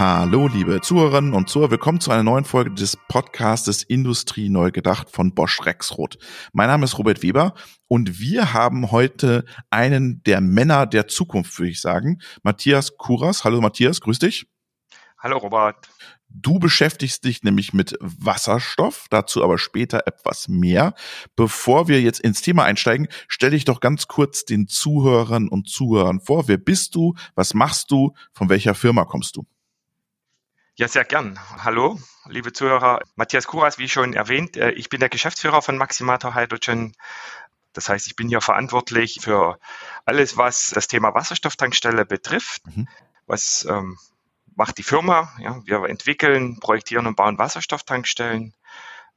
Hallo, liebe Zuhörerinnen und Zuhörer. Willkommen zu einer neuen Folge des Podcastes Industrie neu gedacht von Bosch Rexroth. Mein Name ist Robert Weber und wir haben heute einen der Männer der Zukunft, würde ich sagen. Matthias Kuras. Hallo, Matthias. Grüß dich. Hallo, Robert. Du beschäftigst dich nämlich mit Wasserstoff, dazu aber später etwas mehr. Bevor wir jetzt ins Thema einsteigen, stell dich doch ganz kurz den Zuhörern und Zuhörern vor. Wer bist du? Was machst du? Von welcher Firma kommst du? Ja, sehr gern. Hallo, liebe Zuhörer. Matthias Kuras, wie schon erwähnt, äh, ich bin der Geschäftsführer von Maximator Hydrogen. Das heißt, ich bin hier verantwortlich für alles, was das Thema Wasserstofftankstelle betrifft. Mhm. Was ähm, macht die Firma? Ja, wir entwickeln, projektieren und bauen Wasserstofftankstellen.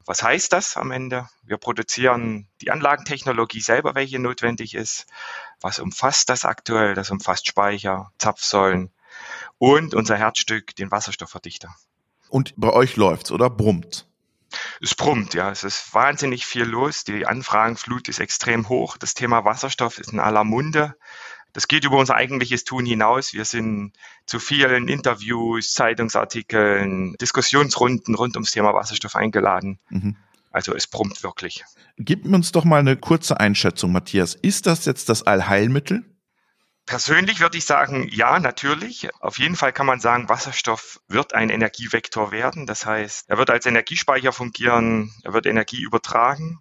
Was heißt das am Ende? Wir produzieren die Anlagentechnologie selber, welche notwendig ist. Was umfasst das aktuell? Das umfasst Speicher, Zapfsäulen, und unser Herzstück, den Wasserstoffverdichter. Und bei euch läuft's oder brummt? Es brummt, ja. Es ist wahnsinnig viel los. Die Anfragenflut ist extrem hoch. Das Thema Wasserstoff ist in aller Munde. Das geht über unser eigentliches Tun hinaus. Wir sind zu vielen Interviews, Zeitungsartikeln, Diskussionsrunden rund ums Thema Wasserstoff eingeladen. Mhm. Also es brummt wirklich. Gib uns doch mal eine kurze Einschätzung, Matthias. Ist das jetzt das Allheilmittel? Persönlich würde ich sagen, ja, natürlich. Auf jeden Fall kann man sagen, Wasserstoff wird ein Energievektor werden. Das heißt, er wird als Energiespeicher fungieren, er wird Energie übertragen.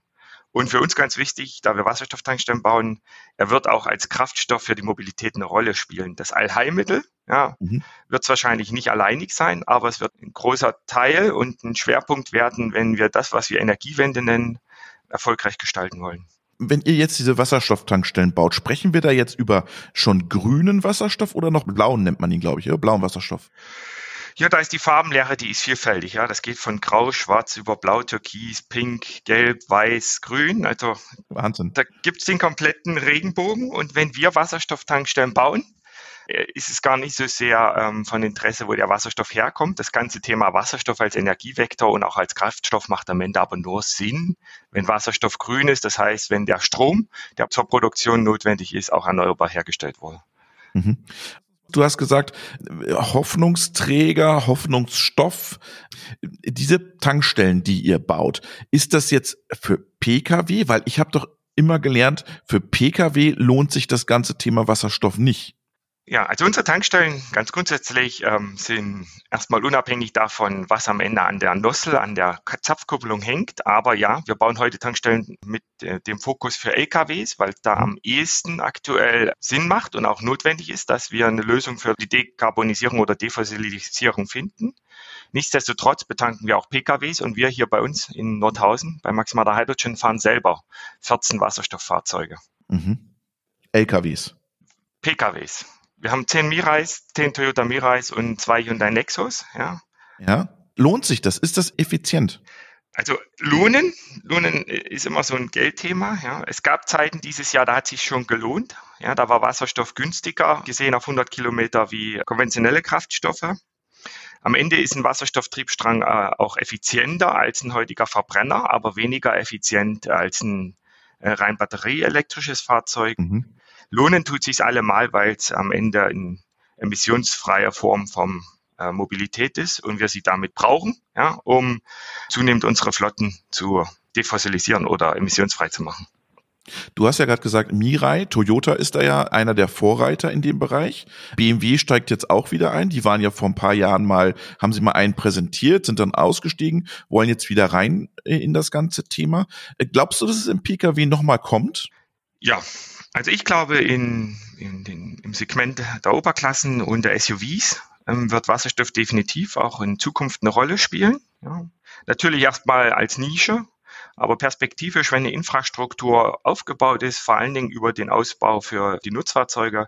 Und für uns ganz wichtig, da wir Wasserstofftankstellen bauen, er wird auch als Kraftstoff für die Mobilität eine Rolle spielen. Das Allheilmittel ja, mhm. wird es wahrscheinlich nicht alleinig sein, aber es wird ein großer Teil und ein Schwerpunkt werden, wenn wir das, was wir Energiewende nennen, erfolgreich gestalten wollen. Wenn ihr jetzt diese Wasserstofftankstellen baut, sprechen wir da jetzt über schon grünen Wasserstoff oder noch blauen nennt man ihn, glaube ich, oder? Blauen Wasserstoff? Ja, da ist die Farbenlehre, die ist vielfältig. Ja, das geht von Grau, Schwarz über Blau, Türkis, Pink, Gelb, Weiß, Grün. Also Wahnsinn. Da gibt's den kompletten Regenbogen. Und wenn wir Wasserstofftankstellen bauen, ist es gar nicht so sehr ähm, von Interesse, wo der Wasserstoff herkommt. Das ganze Thema Wasserstoff als Energievektor und auch als Kraftstoff macht am Ende aber nur Sinn, wenn Wasserstoff grün ist. Das heißt, wenn der Strom, der zur Produktion notwendig ist, auch erneuerbar hergestellt wurde. Mhm. Du hast gesagt, Hoffnungsträger, Hoffnungsstoff. Diese Tankstellen, die ihr baut, ist das jetzt für Pkw? Weil ich habe doch immer gelernt, für Pkw lohnt sich das ganze Thema Wasserstoff nicht. Ja, also unsere Tankstellen ganz grundsätzlich ähm, sind erstmal unabhängig davon, was am Ende an der Nossel, an der Zapfkupplung hängt. Aber ja, wir bauen heute Tankstellen mit äh, dem Fokus für LKWs, weil es da am ehesten aktuell Sinn macht und auch notwendig ist, dass wir eine Lösung für die Dekarbonisierung oder Defossilisierung finden. Nichtsdestotrotz betanken wir auch PKWs und wir hier bei uns in Nordhausen bei Maximada Hydrogen fahren selber 14 Wasserstofffahrzeuge. Mhm. LKWs. PKWs. Wir haben zehn Mirais, zehn Toyota Mirais und zwei Hyundai Nexus. Ja. ja. Lohnt sich das? Ist das effizient? Also Lohnen, Lohnen ist immer so ein Geldthema. Ja. Es gab Zeiten dieses Jahr, da hat sich schon gelohnt. Ja, da war Wasserstoff günstiger gesehen auf 100 Kilometer wie konventionelle Kraftstoffe. Am Ende ist ein Wasserstofftriebstrang äh, auch effizienter als ein heutiger Verbrenner, aber weniger effizient als ein äh, rein batterieelektrisches Fahrzeug. Mhm. Lohnen tut sich allemal, weil es am Ende in emissionsfreier Form von äh, Mobilität ist und wir sie damit brauchen, ja, um zunehmend unsere Flotten zu defossilisieren oder emissionsfrei zu machen. Du hast ja gerade gesagt, Mirai, Toyota ist da ja einer der Vorreiter in dem Bereich. BMW steigt jetzt auch wieder ein. Die waren ja vor ein paar Jahren mal, haben sie mal einen präsentiert, sind dann ausgestiegen, wollen jetzt wieder rein äh, in das ganze Thema. Äh, glaubst du, dass es im Pkw nochmal kommt? Ja, also ich glaube, in, in den, im Segment der Oberklassen und der SUVs ähm, wird Wasserstoff definitiv auch in Zukunft eine Rolle spielen. Ja. Natürlich erstmal als Nische, aber perspektivisch, wenn eine Infrastruktur aufgebaut ist, vor allen Dingen über den Ausbau für die Nutzfahrzeuge,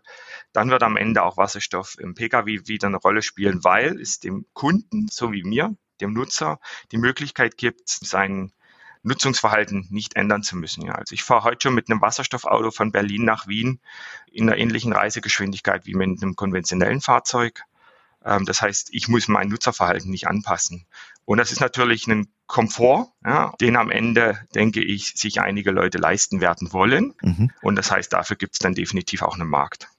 dann wird am Ende auch Wasserstoff im Pkw wieder eine Rolle spielen, weil es dem Kunden, so wie mir, dem Nutzer, die Möglichkeit gibt, seinen Nutzungsverhalten nicht ändern zu müssen. Ja. Also ich fahre heute schon mit einem Wasserstoffauto von Berlin nach Wien in einer ähnlichen Reisegeschwindigkeit wie mit einem konventionellen Fahrzeug. Ähm, das heißt, ich muss mein Nutzerverhalten nicht anpassen. Und das ist natürlich ein Komfort, ja, den am Ende, denke ich, sich einige Leute leisten werden wollen. Mhm. Und das heißt, dafür gibt es dann definitiv auch einen Markt.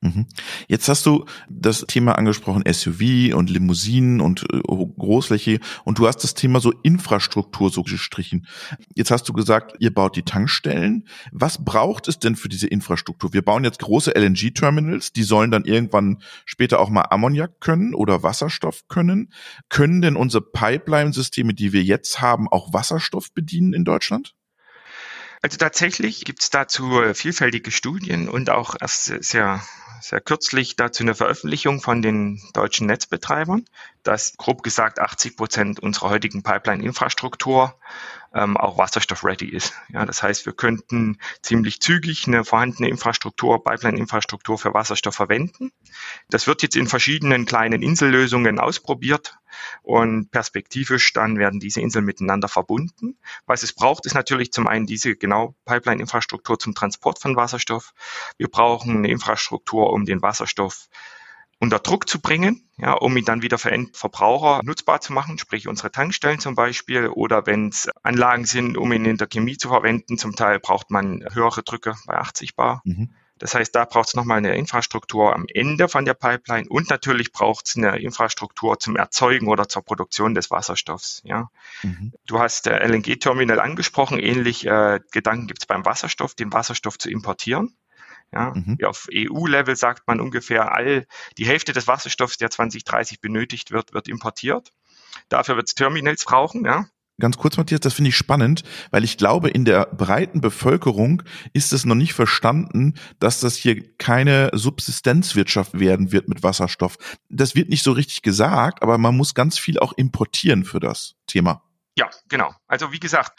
Mhm. Jetzt hast du das Thema angesprochen, SUV und Limousinen und äh, Großfläche und du hast das Thema so Infrastruktur so gestrichen. Jetzt hast du gesagt, ihr baut die Tankstellen. Was braucht es denn für diese Infrastruktur? Wir bauen jetzt große LNG-Terminals, die sollen dann irgendwann später auch mal Ammoniak können oder Wasserstoff können. Können denn unsere Pipeline-Systeme, die wir jetzt haben, auch Wasserstoff bedienen in Deutschland? Also tatsächlich gibt es dazu vielfältige Studien und auch erst sehr sehr kürzlich dazu eine Veröffentlichung von den deutschen Netzbetreibern, dass grob gesagt 80 Prozent unserer heutigen Pipeline-Infrastruktur ähm, auch wasserstoff-ready ist. Ja, das heißt, wir könnten ziemlich zügig eine vorhandene Infrastruktur, Pipeline-Infrastruktur für Wasserstoff verwenden. Das wird jetzt in verschiedenen kleinen Insellösungen ausprobiert und perspektivisch dann werden diese Inseln miteinander verbunden. Was es braucht, ist natürlich zum einen diese genau Pipeline-Infrastruktur zum Transport von Wasserstoff. Wir brauchen eine Infrastruktur, um den Wasserstoff unter Druck zu bringen, ja, um ihn dann wieder für Endverbraucher nutzbar zu machen, sprich unsere Tankstellen zum Beispiel, oder wenn es Anlagen sind, um ihn in der Chemie zu verwenden, zum Teil braucht man höhere Drücke bei 80 Bar. Mhm. Das heißt, da braucht es nochmal eine Infrastruktur am Ende von der Pipeline und natürlich braucht es eine Infrastruktur zum Erzeugen oder zur Produktion des Wasserstoffs. Ja. Mhm. Du hast der LNG-Terminal angesprochen, ähnlich äh, Gedanken gibt es beim Wasserstoff, den Wasserstoff zu importieren. Ja, mhm. Auf EU-Level sagt man ungefähr all die Hälfte des Wasserstoffs, der 2030 benötigt wird, wird importiert. Dafür wird es Terminals brauchen. Ja ganz kurz, Matthias, das finde ich spannend, weil ich glaube, in der breiten Bevölkerung ist es noch nicht verstanden, dass das hier keine Subsistenzwirtschaft werden wird mit Wasserstoff. Das wird nicht so richtig gesagt, aber man muss ganz viel auch importieren für das Thema. Ja, genau. Also wie gesagt,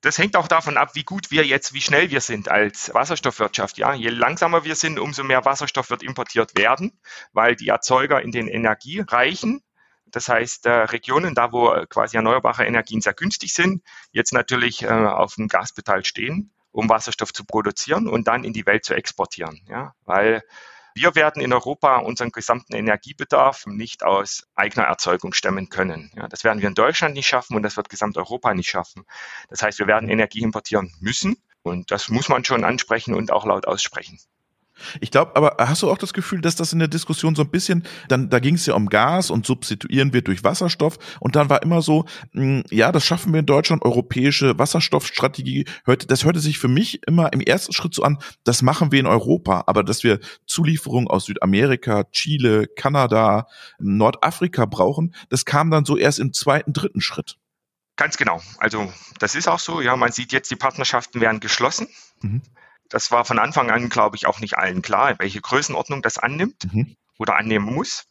das hängt auch davon ab, wie gut wir jetzt, wie schnell wir sind als Wasserstoffwirtschaft. Ja, je langsamer wir sind, umso mehr Wasserstoff wird importiert werden, weil die Erzeuger in den energiereichen das heißt, äh, Regionen, da wo äh, quasi erneuerbare Energien sehr günstig sind, jetzt natürlich äh, auf dem Gaspedal stehen, um Wasserstoff zu produzieren und dann in die Welt zu exportieren. Ja? Weil wir werden in Europa unseren gesamten Energiebedarf nicht aus eigener Erzeugung stemmen können. Ja, das werden wir in Deutschland nicht schaffen und das wird Gesamteuropa nicht schaffen. Das heißt, wir werden Energie importieren müssen und das muss man schon ansprechen und auch laut aussprechen. Ich glaube, aber hast du auch das Gefühl, dass das in der Diskussion so ein bisschen, dann da ging es ja um Gas und substituieren wir durch Wasserstoff und dann war immer so, mh, hm, ja, das schaffen wir in Deutschland, europäische Wasserstoffstrategie. Hörte, das hörte sich für mich immer im ersten Schritt so an, das machen wir in Europa, aber dass wir Zulieferungen aus Südamerika, Chile, Kanada, Nordafrika brauchen, das kam dann so erst im zweiten, dritten Schritt. Ganz genau. Also das ist auch so. Ja, man sieht jetzt, die Partnerschaften werden geschlossen. Mhm. Das war von Anfang an, glaube ich, auch nicht allen klar, welche Größenordnung das annimmt mhm. oder annehmen muss.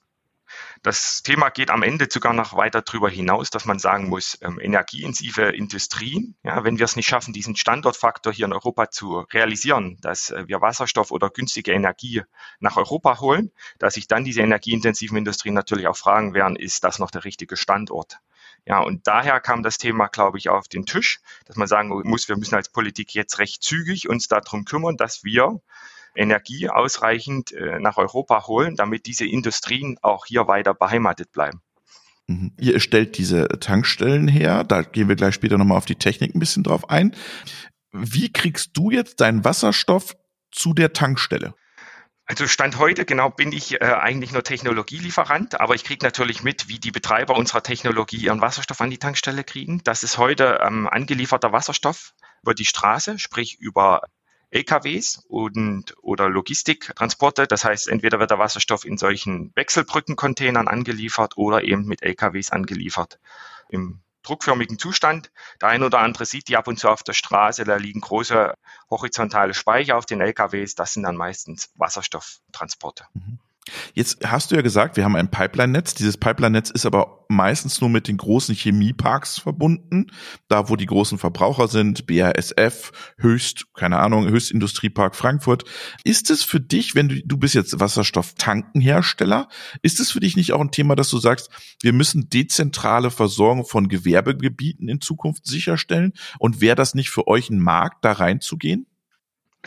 Das Thema geht am Ende sogar noch weiter darüber hinaus, dass man sagen muss, ähm, energieintensive Industrien, ja, wenn wir es nicht schaffen, diesen Standortfaktor hier in Europa zu realisieren, dass äh, wir Wasserstoff oder günstige Energie nach Europa holen, dass sich dann diese energieintensiven Industrien natürlich auch fragen werden, ist das noch der richtige Standort? Ja, und daher kam das Thema, glaube ich, auf den Tisch, dass man sagen muss, wir müssen als Politik jetzt recht zügig uns darum kümmern, dass wir Energie ausreichend äh, nach Europa holen, damit diese Industrien auch hier weiter beheimatet bleiben. Mhm. Ihr stellt diese Tankstellen her, da gehen wir gleich später nochmal auf die Technik ein bisschen drauf ein. Wie kriegst du jetzt deinen Wasserstoff zu der Tankstelle? Also Stand heute, genau, bin ich äh, eigentlich nur Technologielieferant, aber ich kriege natürlich mit, wie die Betreiber unserer Technologie ihren Wasserstoff an die Tankstelle kriegen. Das ist heute ähm, angelieferter Wasserstoff über die Straße, sprich über LKWs und oder Logistiktransporte. Das heißt, entweder wird der Wasserstoff in solchen Wechselbrückencontainern angeliefert oder eben mit LKWs angeliefert. Im druckförmigen Zustand. Der ein oder andere sieht die ab und zu auf der Straße, da liegen große horizontale Speicher auf den LKWs, das sind dann meistens Wasserstofftransporte. Mhm. Jetzt hast du ja gesagt, wir haben ein Pipeline-Netz. Dieses Pipeline-Netz ist aber meistens nur mit den großen Chemieparks verbunden, da wo die großen Verbraucher sind, BASF, Höchst, keine Ahnung, Höchstindustriepark Frankfurt. Ist es für dich, wenn du, du bist jetzt Wasserstofftankenhersteller, ist es für dich nicht auch ein Thema, dass du sagst, wir müssen dezentrale Versorgung von Gewerbegebieten in Zukunft sicherstellen? Und wäre das nicht für euch ein Markt, da reinzugehen?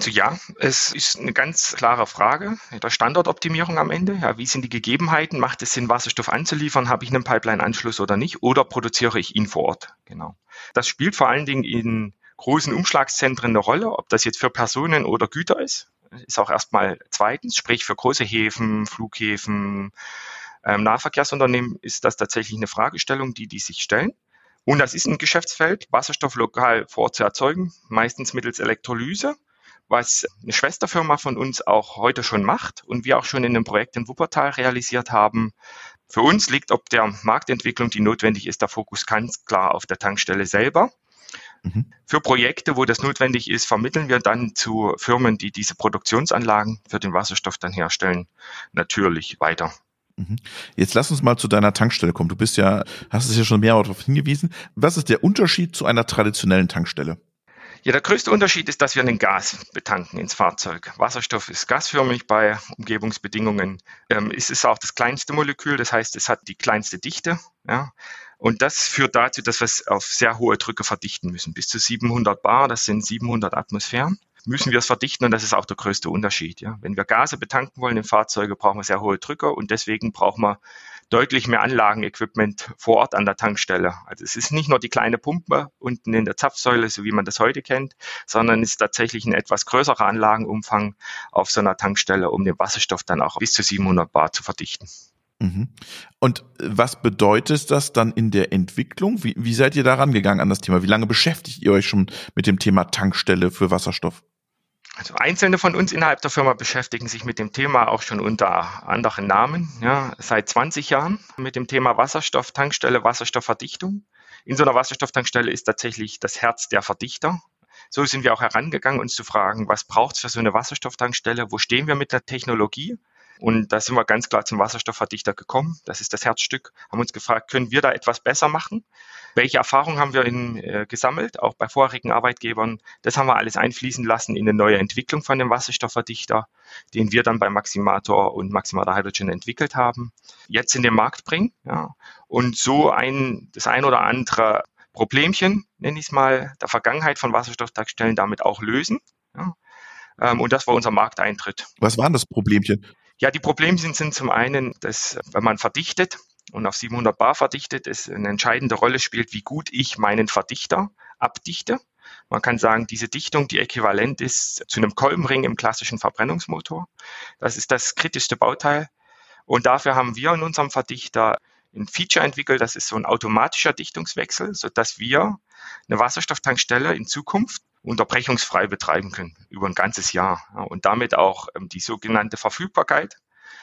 Also ja, es ist eine ganz klare Frage der Standortoptimierung am Ende. Ja, wie sind die Gegebenheiten? Macht es Sinn, Wasserstoff anzuliefern? Habe ich einen Pipeline-Anschluss oder nicht? Oder produziere ich ihn vor Ort? Genau. Das spielt vor allen Dingen in großen Umschlagszentren eine Rolle, ob das jetzt für Personen oder Güter ist. ist auch erstmal zweitens, sprich für große Häfen, Flughäfen, ähm, Nahverkehrsunternehmen ist das tatsächlich eine Fragestellung, die die sich stellen. Und das ist ein Geschäftsfeld, Wasserstoff lokal vor Ort zu erzeugen, meistens mittels Elektrolyse, was eine Schwesterfirma von uns auch heute schon macht und wir auch schon in einem Projekt in Wuppertal realisiert haben. Für uns liegt ob der Marktentwicklung, die notwendig ist, der Fokus ganz klar auf der Tankstelle selber. Mhm. Für Projekte, wo das notwendig ist, vermitteln wir dann zu Firmen, die diese Produktionsanlagen für den Wasserstoff dann herstellen, natürlich weiter. Mhm. Jetzt lass uns mal zu deiner Tankstelle kommen. Du bist ja, hast es ja schon mehrmals darauf hingewiesen. Was ist der Unterschied zu einer traditionellen Tankstelle? Ja, der größte Unterschied ist, dass wir den Gas betanken ins Fahrzeug. Wasserstoff ist gasförmig bei Umgebungsbedingungen. Ähm, es ist auch das kleinste Molekül, das heißt, es hat die kleinste Dichte. Ja. Und das führt dazu, dass wir es auf sehr hohe Drücke verdichten müssen. Bis zu 700 Bar, das sind 700 Atmosphären müssen wir es verdichten und das ist auch der größte Unterschied. Ja. Wenn wir Gase betanken wollen in Fahrzeuge, brauchen wir sehr hohe Drücke und deswegen brauchen wir deutlich mehr Anlagenequipment vor Ort an der Tankstelle. Also es ist nicht nur die kleine Pumpe unten in der Zapfsäule, so wie man das heute kennt, sondern es ist tatsächlich ein etwas größerer Anlagenumfang auf so einer Tankstelle, um den Wasserstoff dann auch bis zu 700 Bar zu verdichten. Mhm. Und was bedeutet das dann in der Entwicklung? Wie, wie seid ihr da rangegangen an das Thema? Wie lange beschäftigt ihr euch schon mit dem Thema Tankstelle für Wasserstoff? Also Einzelne von uns innerhalb der Firma beschäftigen sich mit dem Thema auch schon unter anderen Namen, ja, seit 20 Jahren mit dem Thema Wasserstofftankstelle, Wasserstoffverdichtung. In so einer Wasserstofftankstelle ist tatsächlich das Herz der Verdichter. So sind wir auch herangegangen, uns zu fragen, was braucht es für so eine Wasserstofftankstelle? Wo stehen wir mit der Technologie? Und da sind wir ganz klar zum Wasserstoffverdichter gekommen. Das ist das Herzstück. Haben uns gefragt, können wir da etwas besser machen? Welche Erfahrungen haben wir in, äh, gesammelt, auch bei vorherigen Arbeitgebern? Das haben wir alles einfließen lassen in eine neue Entwicklung von dem Wasserstoffverdichter, den wir dann bei Maximator und Maximator Hydrogen entwickelt haben, jetzt in den Markt bringen. Ja, und so ein, das ein oder andere Problemchen, nenne ich es mal, der Vergangenheit von Wasserstofftankstellen damit auch lösen. Ja. Ähm, und das war unser Markteintritt. Was waren das Problemchen? Ja, die Probleme sind, sind zum einen, dass wenn man verdichtet und auf 700 Bar verdichtet, es eine entscheidende Rolle spielt, wie gut ich meinen Verdichter abdichte. Man kann sagen, diese Dichtung, die äquivalent ist zu einem Kolbenring im klassischen Verbrennungsmotor. Das ist das kritischste Bauteil. Und dafür haben wir in unserem Verdichter ein Feature entwickelt, das ist so ein automatischer Dichtungswechsel, so dass wir eine Wasserstofftankstelle in Zukunft unterbrechungsfrei betreiben können über ein ganzes Jahr ja, und damit auch ähm, die sogenannte Verfügbarkeit.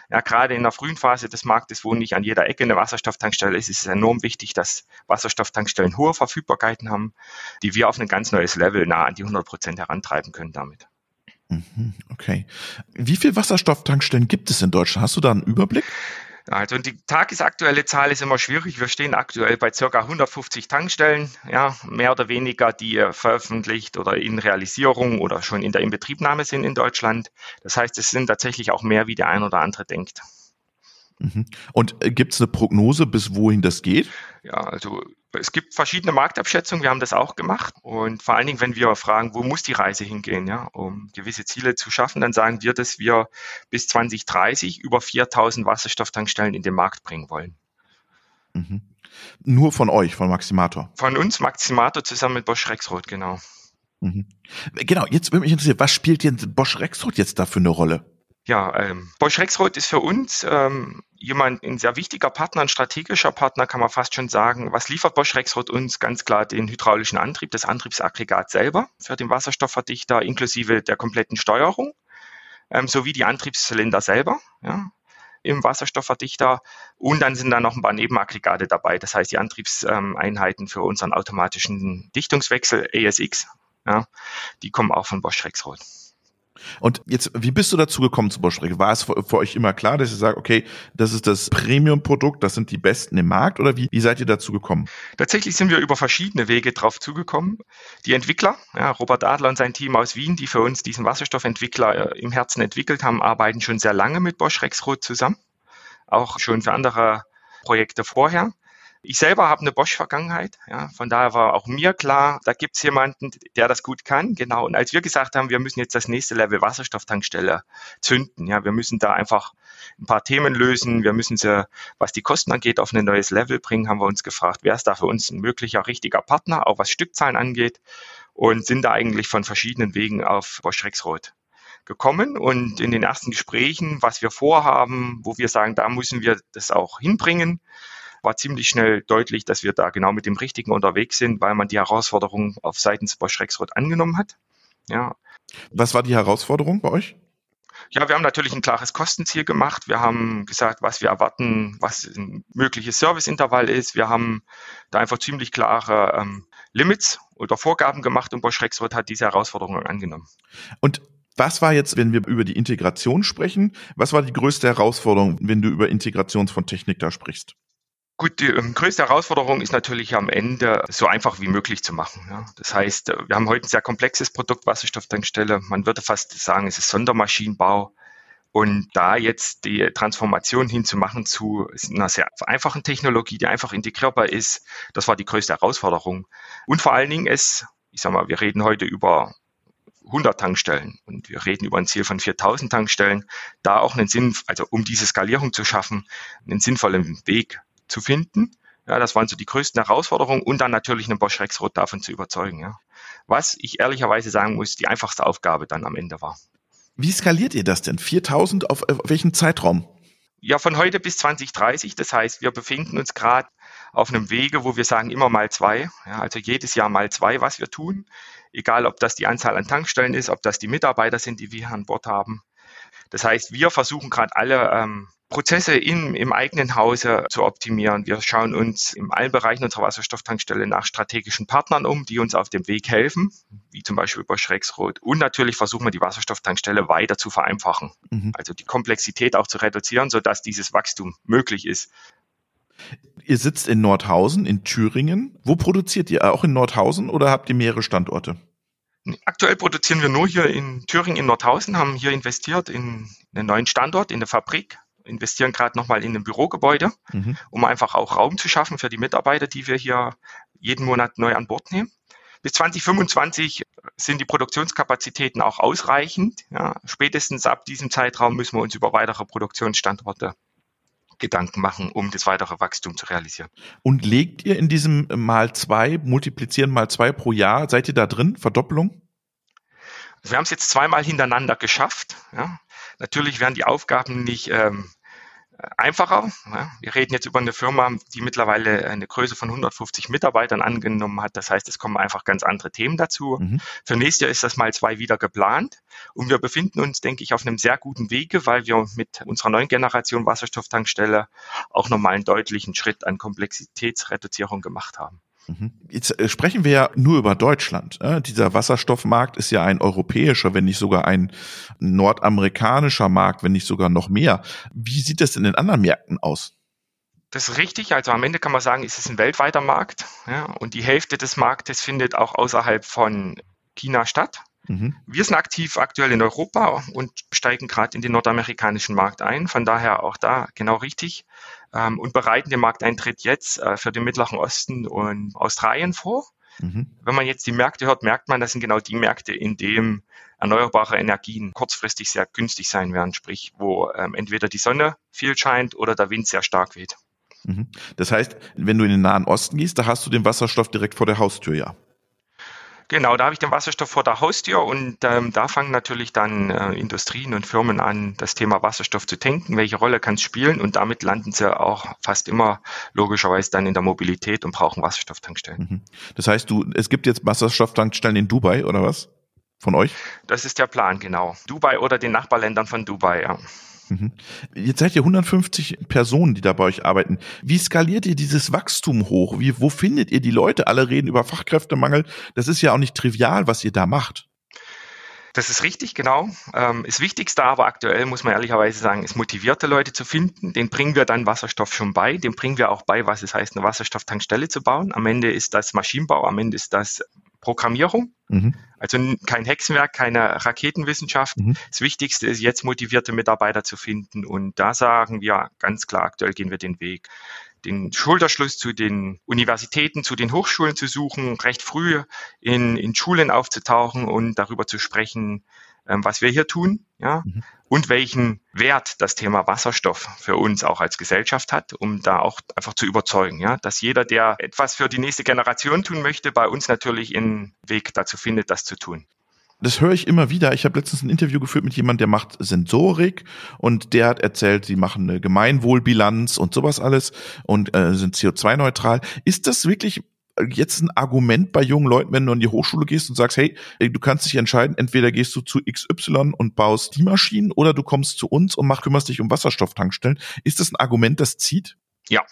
Ja, gerade in der frühen Phase des Marktes, wo nicht an jeder Ecke eine Wasserstofftankstelle ist, ist es enorm wichtig, dass Wasserstofftankstellen hohe Verfügbarkeiten haben, die wir auf ein ganz neues Level nah an die 100 Prozent herantreiben können damit. Mhm, okay. Wie viele Wasserstofftankstellen gibt es in Deutschland? Hast du da einen Überblick? Also die tagesaktuelle Zahl ist immer schwierig. Wir stehen aktuell bei circa 150 Tankstellen, ja, mehr oder weniger, die veröffentlicht oder in Realisierung oder schon in der Inbetriebnahme sind in Deutschland. Das heißt, es sind tatsächlich auch mehr, wie der ein oder andere denkt. Mhm. Und äh, gibt es eine Prognose, bis wohin das geht? Ja, also es gibt verschiedene Marktabschätzungen, wir haben das auch gemacht. Und vor allen Dingen, wenn wir fragen, wo muss die Reise hingehen, ja, um gewisse Ziele zu schaffen, dann sagen wir, dass wir bis 2030 über 4000 Wasserstofftankstellen in den Markt bringen wollen. Mhm. Nur von euch, von Maximator? Von uns, Maximator, zusammen mit Bosch Rexroth, genau. Mhm. Genau, jetzt würde mich interessieren, was spielt jetzt Bosch Rexroth jetzt da für eine Rolle? Ja, ähm, Bosch Rexroth ist für uns ähm, jemand, ein sehr wichtiger Partner, ein strategischer Partner, kann man fast schon sagen. Was liefert Bosch Rexroth uns? Ganz klar den hydraulischen Antrieb, das Antriebsaggregat selber für den Wasserstoffverdichter inklusive der kompletten Steuerung, ähm, sowie die Antriebszylinder selber. Ja, im Wasserstoffverdichter und dann sind da noch ein paar Nebenaggregate dabei, das heißt die Antriebseinheiten für unseren automatischen Dichtungswechsel ASX, ja, die kommen auch von Bosch Rexroth. Und jetzt, wie bist du dazu gekommen zu Bosch War es für, für, euch immer klar, dass ihr sagt, okay, das ist das Premium-Produkt, das sind die besten im Markt oder wie, wie seid ihr dazu gekommen? Tatsächlich sind wir über verschiedene Wege drauf zugekommen. Die Entwickler, ja, Robert Adler und sein Team aus Wien, die für uns diesen Wasserstoffentwickler äh, im Herzen entwickelt haben, arbeiten schon sehr lange mit Bosch Rexroth zusammen. Auch schon für andere Projekte vorher. Ich selber habe eine Bosch-Vergangenheit, ja, von daher war auch mir klar, da gibt es jemanden, der das gut kann, genau. Und als wir gesagt haben, wir müssen jetzt das nächste Level Wasserstofftankstelle zünden, ja, wir müssen da einfach ein paar Themen lösen, wir müssen sie, was die Kosten angeht, auf ein neues Level bringen, haben wir uns gefragt, wer ist da für uns ein möglicher richtiger Partner, auch was Stückzahlen angeht. Und sind da eigentlich von verschiedenen Wegen auf Bosch Rexroth gekommen. Und in den ersten Gesprächen, was wir vorhaben, wo wir sagen, da müssen wir das auch hinbringen, war ziemlich schnell deutlich, dass wir da genau mit dem Richtigen unterwegs sind, weil man die Herausforderung auf seitens Bosch Rexroth angenommen hat. Ja. Was war die Herausforderung bei euch? Ja, wir haben natürlich ein klares Kostenziel gemacht. Wir haben gesagt, was wir erwarten, was ein mögliches Serviceintervall ist. Wir haben da einfach ziemlich klare ähm, Limits oder Vorgaben gemacht und Bosch Rexroth hat diese Herausforderung angenommen. Und was war jetzt, wenn wir über die Integration sprechen, was war die größte Herausforderung, wenn du über Integration von Technik da sprichst? Gut, die ähm, größte Herausforderung ist natürlich am Ende so einfach wie möglich zu machen. Das heißt, äh, wir haben heute ein sehr komplexes Produkt, Wasserstofftankstelle. Man würde fast sagen, es ist Sondermaschinenbau. Und da jetzt die Transformation hinzumachen zu einer sehr einfachen Technologie, die einfach integrierbar ist, das war die größte Herausforderung. Und vor allen Dingen es, ich sag mal, wir reden heute über 100 Tankstellen und wir reden über ein Ziel von 4000 Tankstellen, da auch einen Sinn, also um diese Skalierung zu schaffen, einen sinnvollen Weg zu finden. Ja, das waren so die größten Herausforderungen und dann natürlich einen Bosch Rexroth davon zu überzeugen. Ja. Was ich ehrlicherweise sagen muss, die einfachste Aufgabe dann am Ende war. Wie skaliert ihr das denn? 4000 auf, auf welchen Zeitraum? Ja, von heute bis 2030. Das heißt, wir befinden uns gerade auf einem Wege, wo wir sagen, immer mal zwei. Ja, also jedes Jahr mal zwei, was wir tun. Egal, ob das die Anzahl an Tankstellen ist, ob das die Mitarbeiter sind, die wir an Bord haben. Das heißt, wir versuchen gerade alle ähm, Prozesse im, im eigenen Hause zu optimieren. Wir schauen uns in allen Bereichen unserer Wasserstofftankstelle nach strategischen Partnern um, die uns auf dem Weg helfen, wie zum Beispiel Bosch Rexroth. Und natürlich versuchen wir die Wasserstofftankstelle weiter zu vereinfachen, mhm. also die Komplexität auch zu reduzieren, sodass dieses Wachstum möglich ist. Ihr sitzt in Nordhausen, in Thüringen. Wo produziert ihr? Auch in Nordhausen oder habt ihr mehrere Standorte? Aktuell produzieren wir nur hier in Thüringen in Nordhausen, haben hier investiert in einen neuen Standort, in der Fabrik, investieren gerade nochmal in ein Bürogebäude, mhm. um einfach auch Raum zu schaffen für die Mitarbeiter, die wir hier jeden Monat neu an Bord nehmen. Bis 2025 sind die Produktionskapazitäten auch ausreichend. Ja, spätestens ab diesem Zeitraum müssen wir uns über weitere Produktionsstandorte Gedanken machen, um das weitere Wachstum zu realisieren. Und legt ihr in diesem mal zwei, multiplizieren mal zwei pro Jahr, seid ihr da drin? Verdoppelung? Wir haben es jetzt zweimal hintereinander geschafft. Ja. Natürlich werden die Aufgaben nicht ähm, einfacher. Wir reden jetzt über eine Firma, die mittlerweile eine Größe von 150 Mitarbeitern angenommen hat. Das heißt, es kommen einfach ganz andere Themen dazu. Mhm. Für nächstes Jahr ist das mal zwei wieder geplant. Und wir befinden uns, denke ich, auf einem sehr guten Wege, weil wir mit unserer neuen Generation Wasserstofftankstelle auch nochmal einen deutlichen Schritt an Komplexitätsreduzierung gemacht haben. Mhm. Jetzt äh, sprechen wir ja nur über Deutschland. Äh? Dieser Wasserstoffmarkt ist ja ein europäischer, wenn nicht sogar ein nordamerikanischer Markt, wenn nicht sogar noch mehr. Wie sieht das in den anderen Märkten aus? Das ist richtig. Also am Ende kann man sagen, es ist ein weltweiter Markt. Ja, und die Hälfte des Marktes findet auch außerhalb von China statt. Mhm. Wir sind aktiv aktuell in Europa und steigen gerade in den nordamerikanischen Markt ein. Von daher auch da genau richtig ähm, und bereiten den Markteintritt jetzt äh, für den Mittleren Osten und Australien vor. Mhm. Wenn man jetzt die Märkte hört, merkt man, das sind genau die Märkte, in denen erneuerbare Energien kurzfristig sehr günstig sein werden, sprich, wo ähm, entweder die Sonne viel scheint oder der Wind sehr stark weht. Mhm. Das heißt, wenn du in den Nahen Osten gehst, da hast du den Wasserstoff direkt vor der Haustür, ja. Genau, da habe ich den Wasserstoff vor der Haustür und ähm, da fangen natürlich dann äh, Industrien und Firmen an, das Thema Wasserstoff zu tanken. Welche Rolle kann es spielen? Und damit landen sie auch fast immer logischerweise dann in der Mobilität und brauchen Wasserstofftankstellen. Mhm. Das heißt, du, es gibt jetzt Wasserstofftankstellen in Dubai oder was? Von euch? Das ist der Plan, genau. Dubai oder den Nachbarländern von Dubai, ja. Mhm. Jetzt seid ihr 150 Personen, die da bei euch arbeiten. Wie skaliert ihr dieses Wachstum hoch? Wie, wo findet ihr die Leute? Alle reden über Fachkräftemangel. Das ist ja auch nicht trivial, was ihr da macht. Das ist richtig, genau. Ähm, das Wichtigste aber aktuell, muss man ehrlicherweise sagen, ist motivierte Leute zu finden. Den bringen wir dann Wasserstoff schon bei. Den bringen wir auch bei, was es heißt, eine Wasserstofftankstelle zu bauen. Am Ende ist das Maschinenbau, am Ende ist das Programmierung. Mhm. Also kein Hexenwerk, keine Raketenwissenschaft. Mhm. Das Wichtigste ist jetzt motivierte Mitarbeiter zu finden. Und da sagen wir ganz klar, aktuell gehen wir den Weg, den Schulterschluss zu den Universitäten, zu den Hochschulen zu suchen, recht früh in, in Schulen aufzutauchen und darüber zu sprechen, was wir hier tun, ja, mhm. und welchen Wert das Thema Wasserstoff für uns auch als Gesellschaft hat, um da auch einfach zu überzeugen, ja, dass jeder, der etwas für die nächste Generation tun möchte, bei uns natürlich einen Weg dazu findet, das zu tun. Das höre ich immer wieder. Ich habe letztens ein Interview geführt mit jemandem, der macht Sensorik und der hat erzählt, sie machen eine Gemeinwohlbilanz und sowas alles und äh, sind CO2-neutral. Ist das wirklich jetzt ein Argument bei jungen Leuten, wenn du an die Hochschule gehst und sagst, hey, du kannst dich entscheiden, entweder gehst du zu XY und baust die Maschinen oder du kommst zu uns und mach, kümmerst dich um Wasserstofftankstellen. Ist das ein Argument, das zieht? Ja,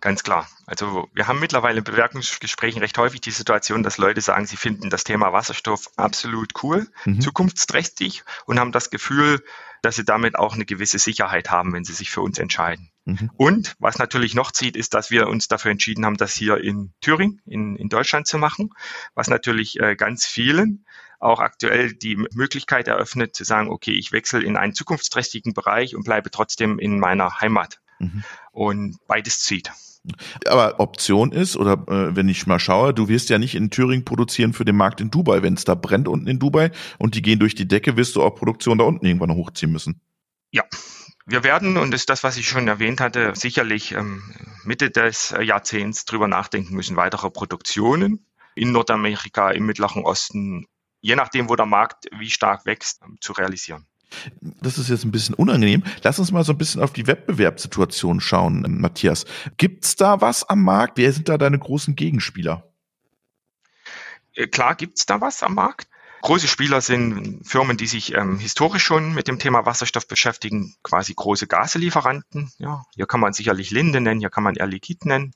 ganz klar. Also wir haben mittlerweile in Bewerbungsgesprächen recht häufig die Situation, dass Leute sagen, sie finden das Thema Wasserstoff absolut cool, mhm. zukunftsträchtig und haben das Gefühl, dass sie damit auch eine gewisse Sicherheit haben, wenn sie sich für uns entscheiden. Mhm. Und was natürlich noch zieht, ist, dass wir uns dafür entschieden haben, das hier in Thüringen, in, in Deutschland zu machen, was natürlich äh, ganz vielen auch aktuell die Möglichkeit eröffnet, zu sagen, okay, ich wechsle in einen zukunftsträchtigen Bereich und bleibe trotzdem in meiner Heimat. Mhm. Und beides zieht. Aber Option ist, oder äh, wenn ich mal schaue, du wirst ja nicht in Thüringen produzieren für den Markt in Dubai. Wenn es da brennt unten in Dubai und die gehen durch die Decke, wirst du auch Produktion da unten irgendwann hochziehen müssen. Ja, wir werden, und das ist das, was ich schon erwähnt hatte, sicherlich ähm, Mitte des Jahrzehnts drüber nachdenken müssen, weitere Produktionen in Nordamerika, im Mittleren Osten, je nachdem, wo der Markt wie stark wächst, ähm, zu realisieren. Das ist jetzt ein bisschen unangenehm. Lass uns mal so ein bisschen auf die Wettbewerbssituation schauen, Matthias. Gibt's da was am Markt? Wer sind da deine großen Gegenspieler? Äh, klar gibt's da was am Markt. Große Spieler sind Firmen, die sich ähm, historisch schon mit dem Thema Wasserstoff beschäftigen, quasi große Gaselieferanten. Ja, hier kann man sicherlich Linde nennen, hier kann man Air Liquide nennen.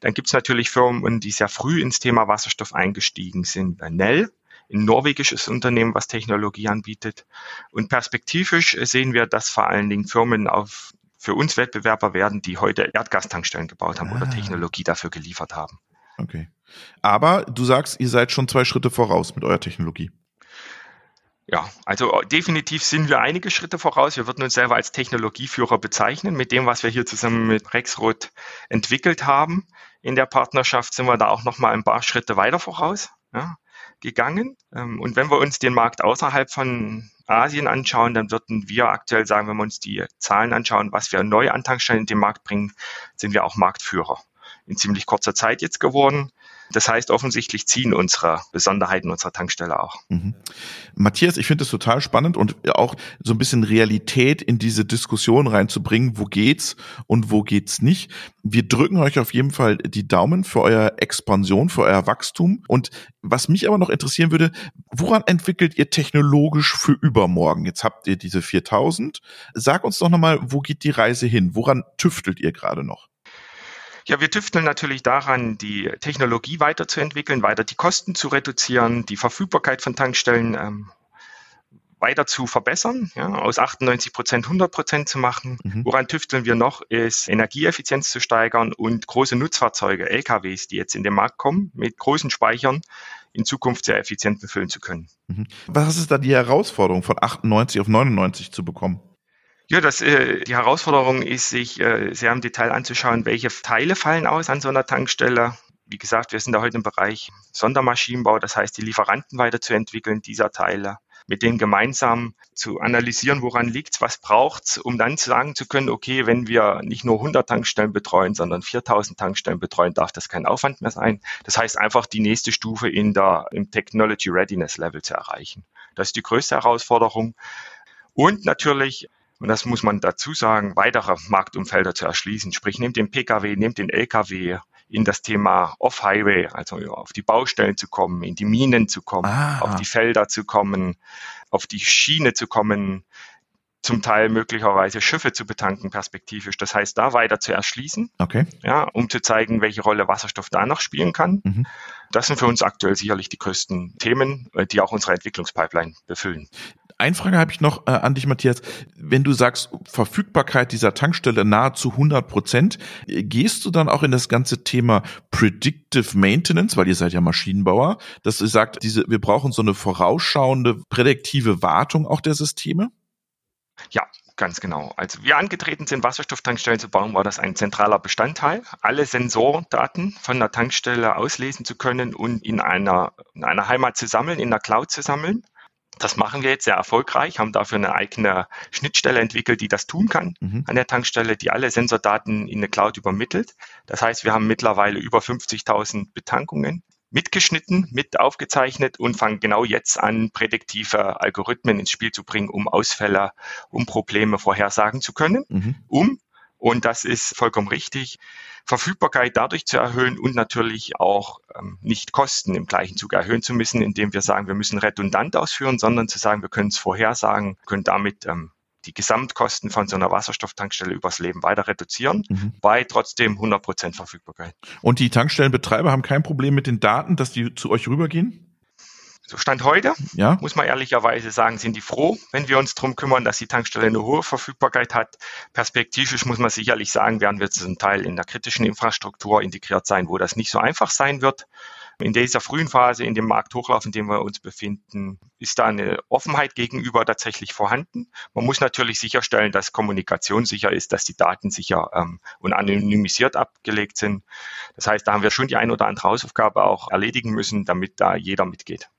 Dann gibt's natürlich Firmen, die sehr früh ins Thema Wasserstoff eingestiegen sind. Nell, ein norwegisches Unternehmen, was Technologie anbietet. Und perspektivisch sehen wir, dass vor allen Dingen Firmen auf, für uns Wettbewerber werden, die heute Erdgastankstellen gebaut haben ah. oder Technologie dafür geliefert haben. Okay. Aber du sagst, ihr seid schon zwei Schritte voraus mit eurer Technologie. Ja, also definitiv sind wir einige Schritte voraus. Wir würden uns selber als Technologieführer bezeichnen. Mit dem, was wir hier zusammen mit Rexroth entwickelt haben in der Partnerschaft, sind wir da auch noch mal ein paar Schritte weiter voraus ja, gegangen. Ähm, und wenn wir uns den Markt außerhalb von Asien anschauen, dann würden wir aktuell sagen, wenn wir uns die Zahlen anschauen, was wir neu an Tankstellen in den Markt bringen, sind wir auch Marktführer in ziemlich kurzer Zeit jetzt geworden. Das heißt, offensichtlich ziehen unsere Besonderheiten unserer Tankstelle auch. Mhm. Matthias, ich finde es total spannend und auch so ein bisschen Realität in diese Diskussion reinzubringen. Wo geht's und wo geht's nicht? Wir drücken euch auf jeden Fall die Daumen für euer Expansion, für euer Wachstum. Und was mich aber noch interessieren würde, woran entwickelt ihr technologisch für übermorgen? Jetzt habt ihr diese 4000. Sag uns doch nochmal, wo geht die Reise hin? Woran tüftelt ihr gerade noch? Ja, wir tüfteln natürlich daran, die Technologie weiterzuentwickeln, weiter die Kosten zu reduzieren, die Verfügbarkeit von Tankstellen ähm, weiter zu verbessern, ja, aus 98 Prozent 100 Prozent zu machen. Mhm. Woran tüfteln wir noch, ist Energieeffizienz zu steigern und große Nutzfahrzeuge, LKWs, die jetzt in den Markt kommen, mit großen Speichern in Zukunft sehr effizient befüllen zu können. Mhm. Was ist da die Herausforderung, von 98 auf 99 zu bekommen? Ja, das, äh, die Herausforderung ist, sich äh, sehr im Detail anzuschauen, welche Teile fallen aus an so einer Tankstelle. Wie gesagt, wir sind da heute im Bereich Sondermaschinenbau, das heißt, die Lieferanten weiterzuentwickeln dieser Teile, mit denen gemeinsam zu analysieren, woran liegt's, was braucht's, um dann sagen zu können, okay, wenn wir nicht nur 100 Tankstellen betreuen, sondern 4000 Tankstellen betreuen, darf das kein Aufwand mehr sein. Das heißt, einfach die nächste Stufe in der, im Technology Readiness Level zu erreichen. Das ist die größte Herausforderung. Und natürlich und das muss man dazu sagen, weitere Marktumfelder zu erschließen. Sprich, nehmt den Pkw, nehmt den Lkw in das Thema Off-Highway, also auf die Baustellen zu kommen, in die Minen zu kommen, ah. auf die Felder zu kommen, auf die Schiene zu kommen, zum Teil möglicherweise Schiffe zu betanken perspektivisch. Das heißt, da weiter zu erschließen, okay. ja, um zu zeigen, welche Rolle Wasserstoff da noch spielen kann. Mhm. Das sind für uns aktuell sicherlich die größten Themen, äh, die auch unsere Entwicklungspipeline befüllen. Eine Frage habe ich noch äh, an dich, Matthias. Wenn du sagst, Verfügbarkeit dieser Tankstelle nahezu 100 Prozent, gehst du dann auch in das ganze Thema Predictive Maintenance, weil ihr seid ja Maschinenbauer, dass ihr sagt, diese, wir brauchen so eine vorausschauende, prädiktive Wartung auch der Systeme? Ja, Ganz genau. Als wir angetreten sind, Wasserstofftankstellen zu bauen, war das ein zentraler Bestandteil, alle Sensordaten von der Tankstelle auslesen zu können und in einer, in einer Heimat zu sammeln, in der Cloud zu sammeln. Das machen wir jetzt sehr erfolgreich, haben dafür eine eigene Schnittstelle entwickelt, die das tun kann mhm. an der Tankstelle, die alle Sensordaten in eine Cloud übermittelt. Das heißt, wir haben mittlerweile über 50.000 Betankungen mitgeschnitten, mit aufgezeichnet und fangen genau jetzt an, prädiktive Algorithmen ins Spiel zu bringen, um Ausfälle, um Probleme vorhersagen zu können, mhm. um und das ist vollkommen richtig. Verfügbarkeit dadurch zu erhöhen und natürlich auch ähm, nicht Kosten im gleichen Zug erhöhen zu müssen, indem wir sagen, wir müssen redundant ausführen, sondern zu sagen, wir können es vorhersagen, können damit ähm, die Gesamtkosten von so einer Wasserstofftankstelle übers Leben weiter reduzieren, mhm. bei trotzdem 100 Prozent Verfügbarkeit. Und die Tankstellenbetreiber haben kein Problem mit den Daten, dass die zu euch rübergehen? So Stand heute, ja. muss man ehrlicherweise sagen, sind die froh, wenn wir uns darum kümmern, dass die Tankstelle eine hohe Verfügbarkeit hat. Perspektivisch muss man sicherlich sagen, werden wir zum Teil in der kritischen Infrastruktur integriert sein, wo das nicht so einfach sein wird. In dieser frühen Phase, in dem Markthochlauf, in dem wir uns befinden, ist da eine Offenheit gegenüber tatsächlich vorhanden. Man muss natürlich sicherstellen, dass Kommunikation sicher ist, dass die Daten sicher ähm, und anonymisiert abgelegt sind. Das heißt, da haben wir schon die ein oder andere Hausaufgabe auch erledigen müssen, damit da jeder mitgeht.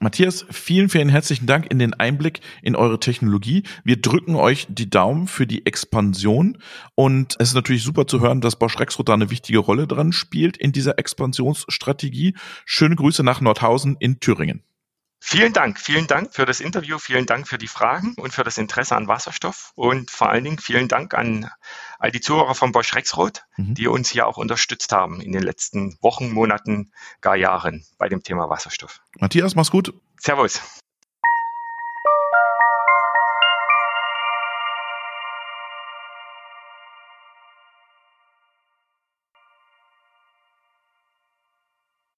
Matthias, vielen, vielen herzlichen Dank in den Einblick in eure Technologie. Wir drücken euch die Daumen für die Expansion und es ist natürlich super zu hören, dass Bosch Rexroth da eine wichtige Rolle dran spielt in dieser Expansionsstrategie. Schöne Grüße nach Nordhausen in Thüringen. Vielen Dank, vielen Dank für das Interview, vielen Dank für die Fragen und für das Interesse an Wasserstoff und vor allen Dingen vielen Dank an all die Zuhörer von Bosch Rexroth, mhm. die uns hier auch unterstützt haben in den letzten Wochen, Monaten, gar Jahren bei dem Thema Wasserstoff. Matthias, mach's gut. Servus.